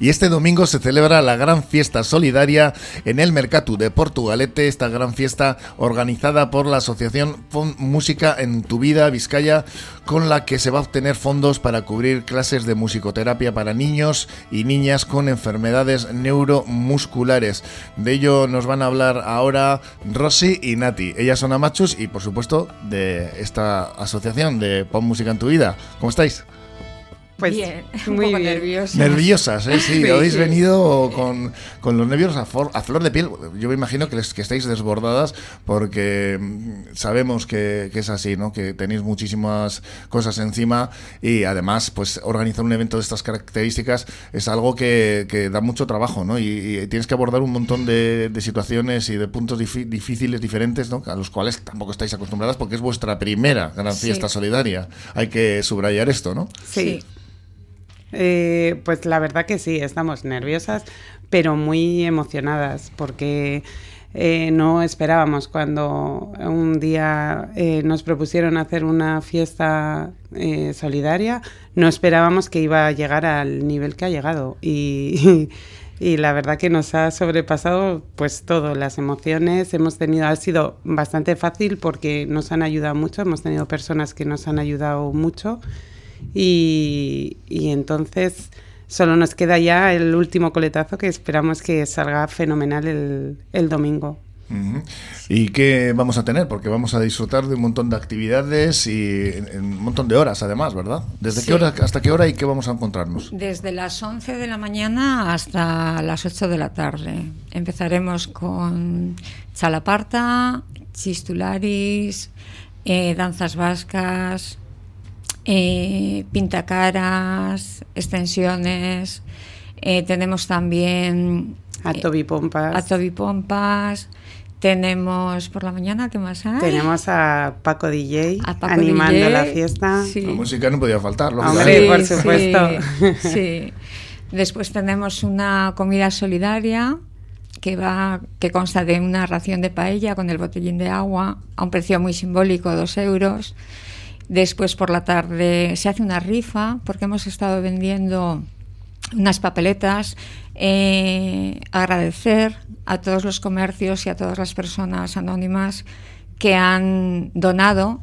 Y este domingo se celebra la gran fiesta solidaria en el Mercatu de Portugalete, esta gran fiesta organizada por la Asociación Música en tu vida Vizcaya, con la que se va a obtener fondos para cubrir clases de musicoterapia para niños y niñas con enfermedades neuromusculares. De ello nos van a hablar ahora Rosy y Nati. Ellas son amachus y por supuesto de esta asociación de Pon Música en tu vida. ¿Cómo estáis? Pues bien, muy un poco bien. nerviosas. Nerviosas, ¿eh? Sí, Sí, habéis sí. venido con, con los nervios a, for- a flor de piel. Yo me imagino que, les- que estáis desbordadas porque mm, sabemos que, que es así, ¿no? Que tenéis muchísimas cosas encima y además, pues organizar un evento de estas características es algo que, que da mucho trabajo, ¿no? Y, y tienes que abordar un montón de, de situaciones y de puntos difi- difíciles, diferentes, ¿no? A los cuales tampoco estáis acostumbradas porque es vuestra primera gran Sí. fiesta solidaria. Hay que subrayar esto, ¿no? Sí. Eh, pues la verdad que sí, estamos nerviosas, pero muy emocionadas porque eh, no esperábamos cuando un día eh, nos propusieron hacer una fiesta eh, solidaria, no esperábamos que iba a llegar al nivel que ha llegado. Y, la verdad que nos ha sobrepasado pues todo, las emociones, hemos tenido, ha sido bastante fácil porque nos han ayudado mucho, hemos tenido personas que nos han ayudado mucho y, y entonces solo nos queda ya el último coletazo que esperamos que salga fenomenal el, el domingo. ¿Y qué vamos a tener? Porque vamos a disfrutar de un montón de actividades y un montón de horas, además, ¿verdad? ¿Desde Sí. qué hora hasta qué hora y qué vamos a encontrarnos? Desde las 11 de la mañana hasta las 8 de la tarde. Empezaremos con chalaparta, chistularis, eh, danzas vascas, eh, pintacaras, extensiones. eh, tenemos también A eh, Toby Pompas. a Toby Pompas. Tenemos por la mañana, ¿qué más hay? Tenemos a Paco DJ A Paco animando DJ. la fiesta. Sí. La música no podía faltar, Hombre, lógicamente. por supuesto. Sí, sí. Después tenemos una comida solidaria que va que consta de una ración de paella con el botellín de agua a un precio muy simbólico, dos euros. Después por la tarde se hace una rifa porque hemos estado vendiendo unas papeletas. eh, agradecer a todos los comercios y a todas las personas anónimas que han donado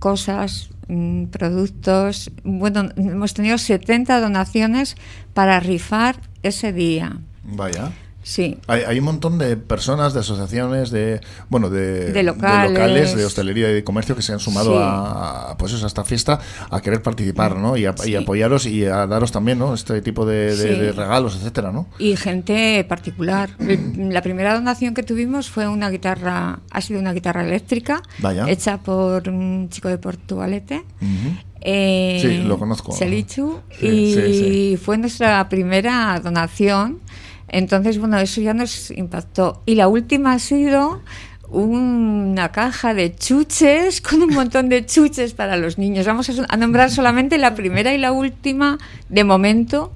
cosas, mm, productos. Bueno, hemos tenido 70 donaciones para rifar ese día. Vaya. Sí. Hay, hay un montón de personas, de asociaciones, de bueno, de, De locales. de hostelería y de comercio que se han sumado Sí. a, a, pues eso, a esta fiesta a querer participar, ¿no? Y, a- y Sí. apoyaros y a daros también, ¿no? Este tipo de, de- de regalos, etcétera, ¿no? Y gente particular. La primera donación que tuvimos fue una guitarra, ha sido una guitarra eléctrica, Vaya. hecha por un chico de Portugalete. Ujú. Eh, Sí, lo conozco. Selichu, y fue nuestra primera donación. Entonces, bueno, eso ya nos impactó. Y la última ha sido una caja de chuches con un montón de chuches para los niños. Vamos a, nombrar solamente la primera y la última de momento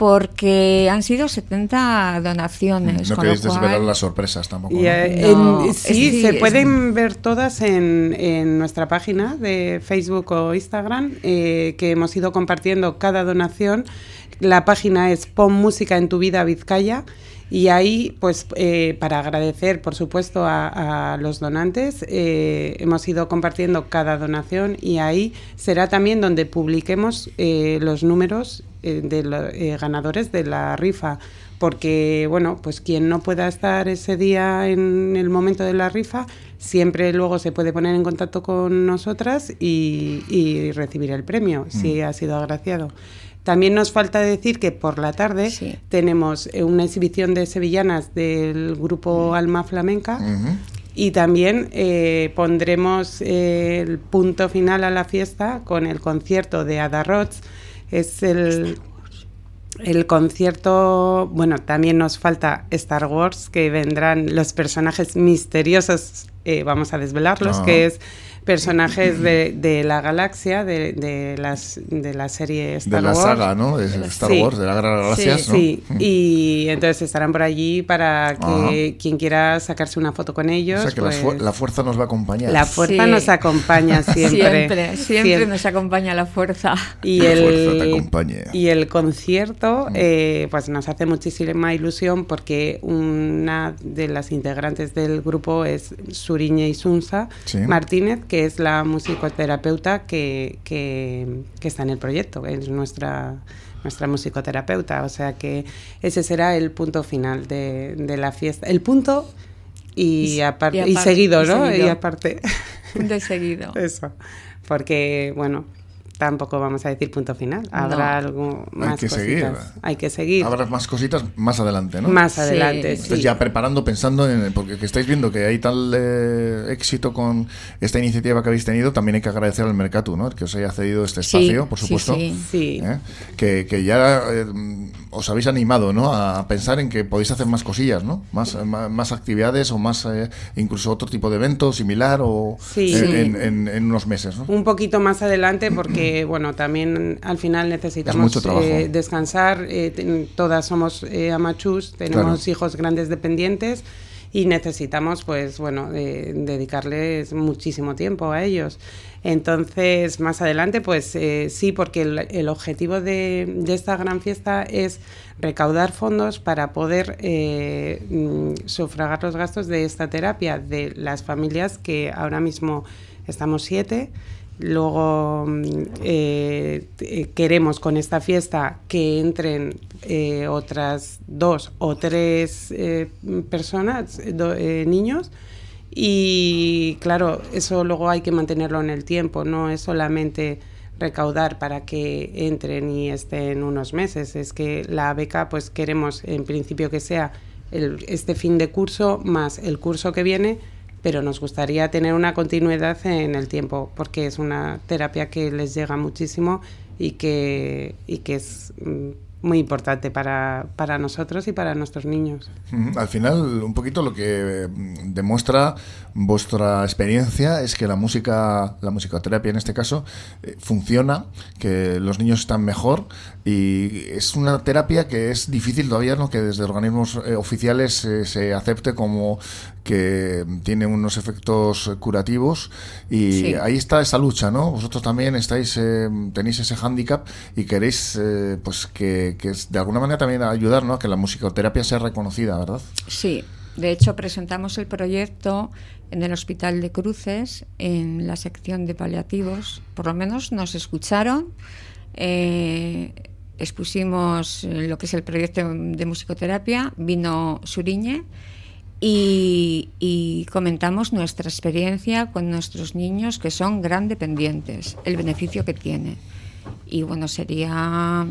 porque han sido 70 donaciones. No con lo queréis desvelar las sorpresas tampoco. Y, ¿no? eh, No, en- es sí, se es- pueden ver todas en, en nuestra página de Facebook o Instagram, eh, que hemos ido compartiendo cada donación. La página es Pon Música en tu vida Vizcaya. Y ahí, pues, eh, para agradecer, por supuesto, a, a los donantes, eh, hemos ido compartiendo cada donación y ahí será también donde publiquemos eh, los números eh, de los ganadores de la rifa porque bueno, pues quien no pueda estar ese día en el momento de la rifa, siempre luego se puede poner en contacto con nosotras y, y recibir el premio, si ha sido agraciado. También nos falta decir que por la tarde Sí. tenemos eh, una exhibición de sevillanas del grupo Alma Flamenca y también eh, pondremos eh, el punto final a la fiesta con el concierto de Ada Roth. Es el, el concierto, bueno, también nos falta Star Wars, que vendrán los personajes misteriosos, eh, vamos a desvelarlos, Ah. que es personajes de, la galaxia, de, de, las, de la serie Star Wars. De la saga, ¿no? De Star Wars, de la Gran Galaxia. Sí, sí. Mm. y entonces estarán por allí para que quien quiera sacarse una foto con ellos. O sea que pues la, fuerza nos va a acompañar. La fuerza nos acompaña siempre. siempre. nos acompaña la fuerza. Y el, Y el concierto, mm. eh, pues nos hace muchísima ilusión porque una de las integrantes del grupo es Suriñe Isunza Martínez, que es la musicoterapeuta que, que, está en el proyecto, es nuestra nuestra musicoterapeuta, o sea que ese será el punto final de, de la fiesta. El punto y, aparte, y, seguido, ¿no? Y, aparte. Punto y seguido. Eso. Porque, bueno, tampoco vamos a decir punto final. Habrá algo más. Hay que seguir. Hay que seguir. Habrá más cositas más adelante, ¿no? Más adelante, sí. Entonces ya preparando, pensando en. Porque que estáis viendo que hay tal eh, éxito con esta iniciativa que habéis tenido, también hay que agradecer al Mercatu, ¿no? Que os haya cedido este espacio, por supuesto. Sí, ¿eh? que, que, ya eh, os habéis animado, ¿no? A pensar en que podéis hacer más cosillas, ¿no? Más, más, actividades o más. incluso otro tipo de evento similar o. En, en, en, unos meses, ¿no? Un poquito más adelante porque bueno, también al final necesitamos eh, descansar. Eh, todas somos eh, amachus, tenemos hijos grandes dependientes y necesitamos, pues bueno, dedicarles muchísimo tiempo a ellos. Entonces, más adelante, pues sí, porque el, objetivo de, esta gran fiesta es recaudar fondos para poder mm, sufragar los gastos de esta terapia de las familias que ahora mismo estamos siete. Luego mm, eh, eh, queremos con esta fiesta que entren eh, otras dos o tres personas, niños, y claro, eso luego hay que mantenerlo en el tiempo, no es solamente recaudar para que entren y estén unos meses, es que la beca pues queremos en principio que sea este fin de curso más el curso que viene pero nos gustaría tener una continuidad en el tiempo porque es una terapia que les llega muchísimo y que, y que es mm, muy importante para, para, nosotros y para nuestros niños. Al final, un poquito lo que mm, demuestra vuestra experiencia es que la música, la musicoterapia en este caso, eh, funciona, que los niños están mejor y es una terapia que es difícil todavía, ¿no? que desde organismos eh, oficiales se acepte como que tiene unos efectos curativos y ahí está esa lucha, ¿no? Vosotros también estáis, eh, tenéis ese hándicap y queréis, eh, pues que, que, de alguna manera también ayudar, ¿no? A que la musicoterapia sea reconocida, ¿verdad? Sí. De hecho, presentamos el proyecto en el Hospital de Cruces, en la sección de paliativos. Por lo menos nos escucharon. Eh, expusimos lo que es el proyecto de musicoterapia. Vino Suriñe y, comentamos nuestra experiencia con nuestros niños que son gran dependientes, el beneficio que tiene. Y bueno, sería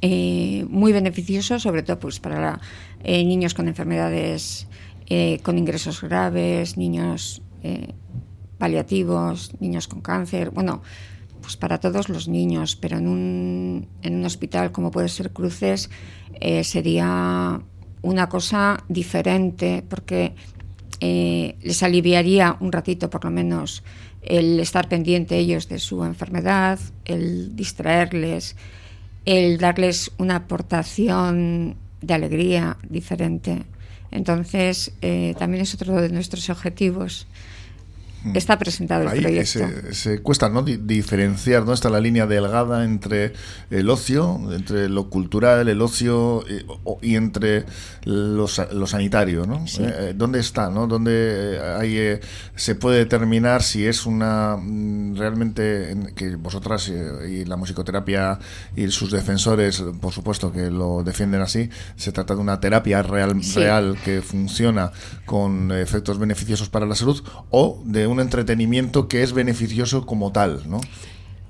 eh, muy beneficioso, sobre todo pues, para eh, niños con enfermedades, eh, con ingresos graves, niños paliativos, niños con cáncer, bueno, pues para todos los niños, pero en un, en un hospital como puede ser Cruces sería una cosa diferente porque les aliviaría un ratito por lo menos el estar pendiente ellos de su enfermedad, el distraerles, el darles una aportación de alegría diferente. Entonces, eh, también es otro de nuestros objetivos. Está presentado el proyecto. Se, cuesta ¿no? diferenciar, ¿no? Está la línea delgada entre el ocio, entre lo cultural, el ocio y, entre lo, sanitario, ¿no? Eh, eh, ¿Dónde está, no? ¿Dónde hay, eh, se puede determinar si es una mm, realmente que vosotras y, la musicoterapia y sus defensores, por supuesto que lo defienden así, se trata de una terapia real, real que funciona con efectos beneficiosos para la salud o de un entretenimiento que es beneficioso como tal, ¿no?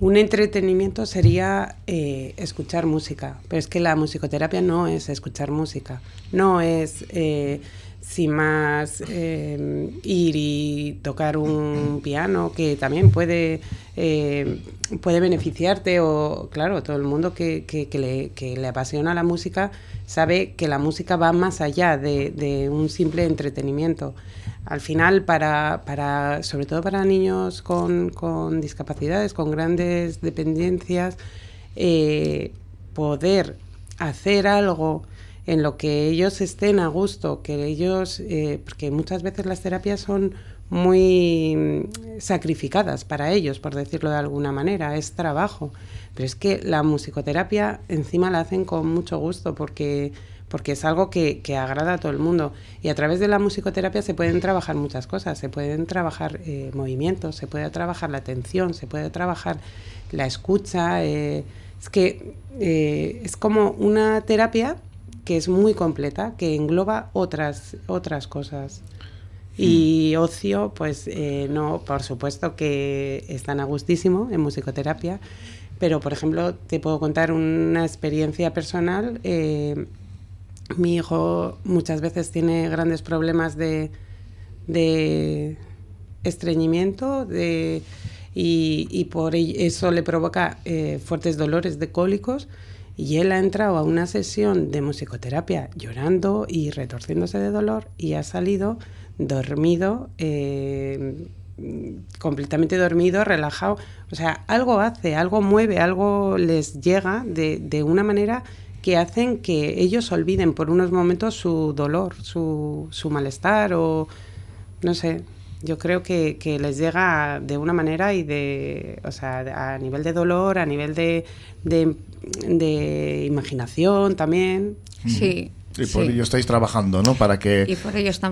Un entretenimiento sería eh, escuchar música, pero es que la musicoterapia no es escuchar música, no es eh, sin más eh, ir y tocar un piano que también puede, eh, puede beneficiarte o claro, todo el mundo que, le, le, apasiona la música sabe que la música va más allá de, un simple entretenimiento. Al final, para, para, sobre todo para niños con, con discapacidades, con grandes dependencias, eh, poder hacer algo en lo que ellos estén a gusto, que ellos, eh, porque muchas veces las terapias son muy mm, sacrificadas para ellos, por decirlo de alguna manera, es trabajo. Pero es que la musicoterapia encima la hacen con mucho gusto porque, porque es algo que, agrada a todo el mundo. Y a través de la musicoterapia se pueden trabajar muchas cosas, se pueden trabajar eh, movimientos, se puede trabajar la atención, se puede trabajar la escucha. Eh, es que es como una terapia que es muy completa, que engloba otras, otras cosas. Y mm. ocio, pues eh, no, por supuesto que están a gustísimo en musicoterapia, pero por ejemplo te puedo contar una experiencia personal. Eh, mi hijo muchas veces tiene grandes problemas de, de estreñimiento de, y, por eso le provoca eh, fuertes dolores de cólicos y él ha entrado a una sesión de musicoterapia llorando y retorciéndose de dolor y ha salido dormido, eh, completamente dormido, relajado. O sea, algo hace, algo mueve, algo les llega de, de una manera que hacen que ellos olviden por unos momentos su dolor, su, su malestar o no sé, yo creo que, que, les llega de una manera y de, o sea, a nivel de dolor, a nivel de, de, imaginación también. Sí. Y por ello estáis trabajando, ¿no? Para que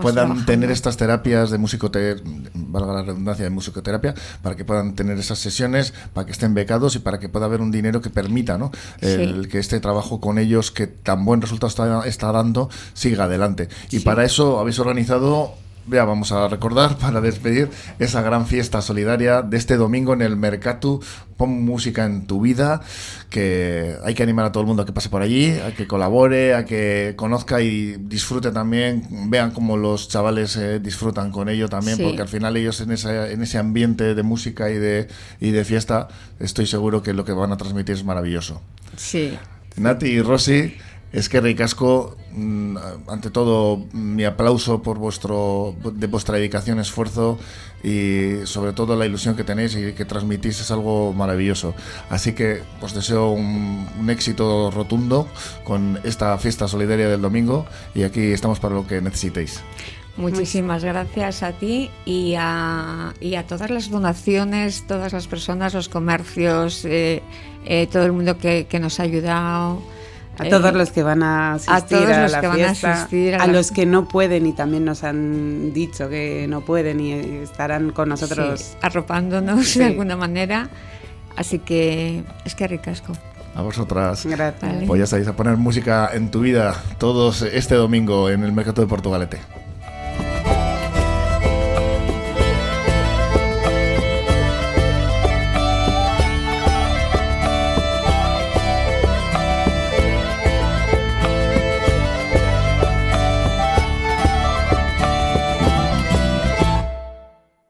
puedan tener estas terapias de musicoterapia, valga la redundancia, de musicoterapia, para que puedan tener esas sesiones, para que estén becados y para que pueda haber un dinero que permita, ¿no? El que este trabajo con ellos, que tan buen resultado está, está dando, siga adelante. Y para eso habéis organizado ya vamos a recordar para despedir esa gran fiesta solidaria de este domingo en el Mercatu. Pon música en tu vida, que hay que animar a todo el mundo a que pase por allí, a que colabore, a que conozca y disfrute también, vean cómo los chavales eh, disfrutan con ello también, porque al final ellos en ese, en ese ambiente de música y de, y de fiesta, estoy seguro que lo que van a transmitir es maravilloso. Sí. Nati y Rosy, es que Ricasco, mm, ante todo, mi aplauso por vuestro de vuestra dedicación, esfuerzo y sobre todo la ilusión que tenéis y que transmitís es algo maravilloso. Así que os deseo un, éxito rotundo con esta fiesta solidaria del domingo y aquí estamos para lo que necesitéis. Muchísimas gracias a ti y a, y a todas las donaciones, todas las personas, los comercios, eh, eh, todo el mundo que, que nos ha ayudado a todos los que van a asistir a, la fiesta, a, los que no pueden y también nos han dicho que no pueden y estarán con nosotros arropándonos de alguna manera. Así que es que ricasco. A vosotras. Gracias. Pues ya sabéis, a poner música en tu vida todos este domingo en el Mercado de Portugalete.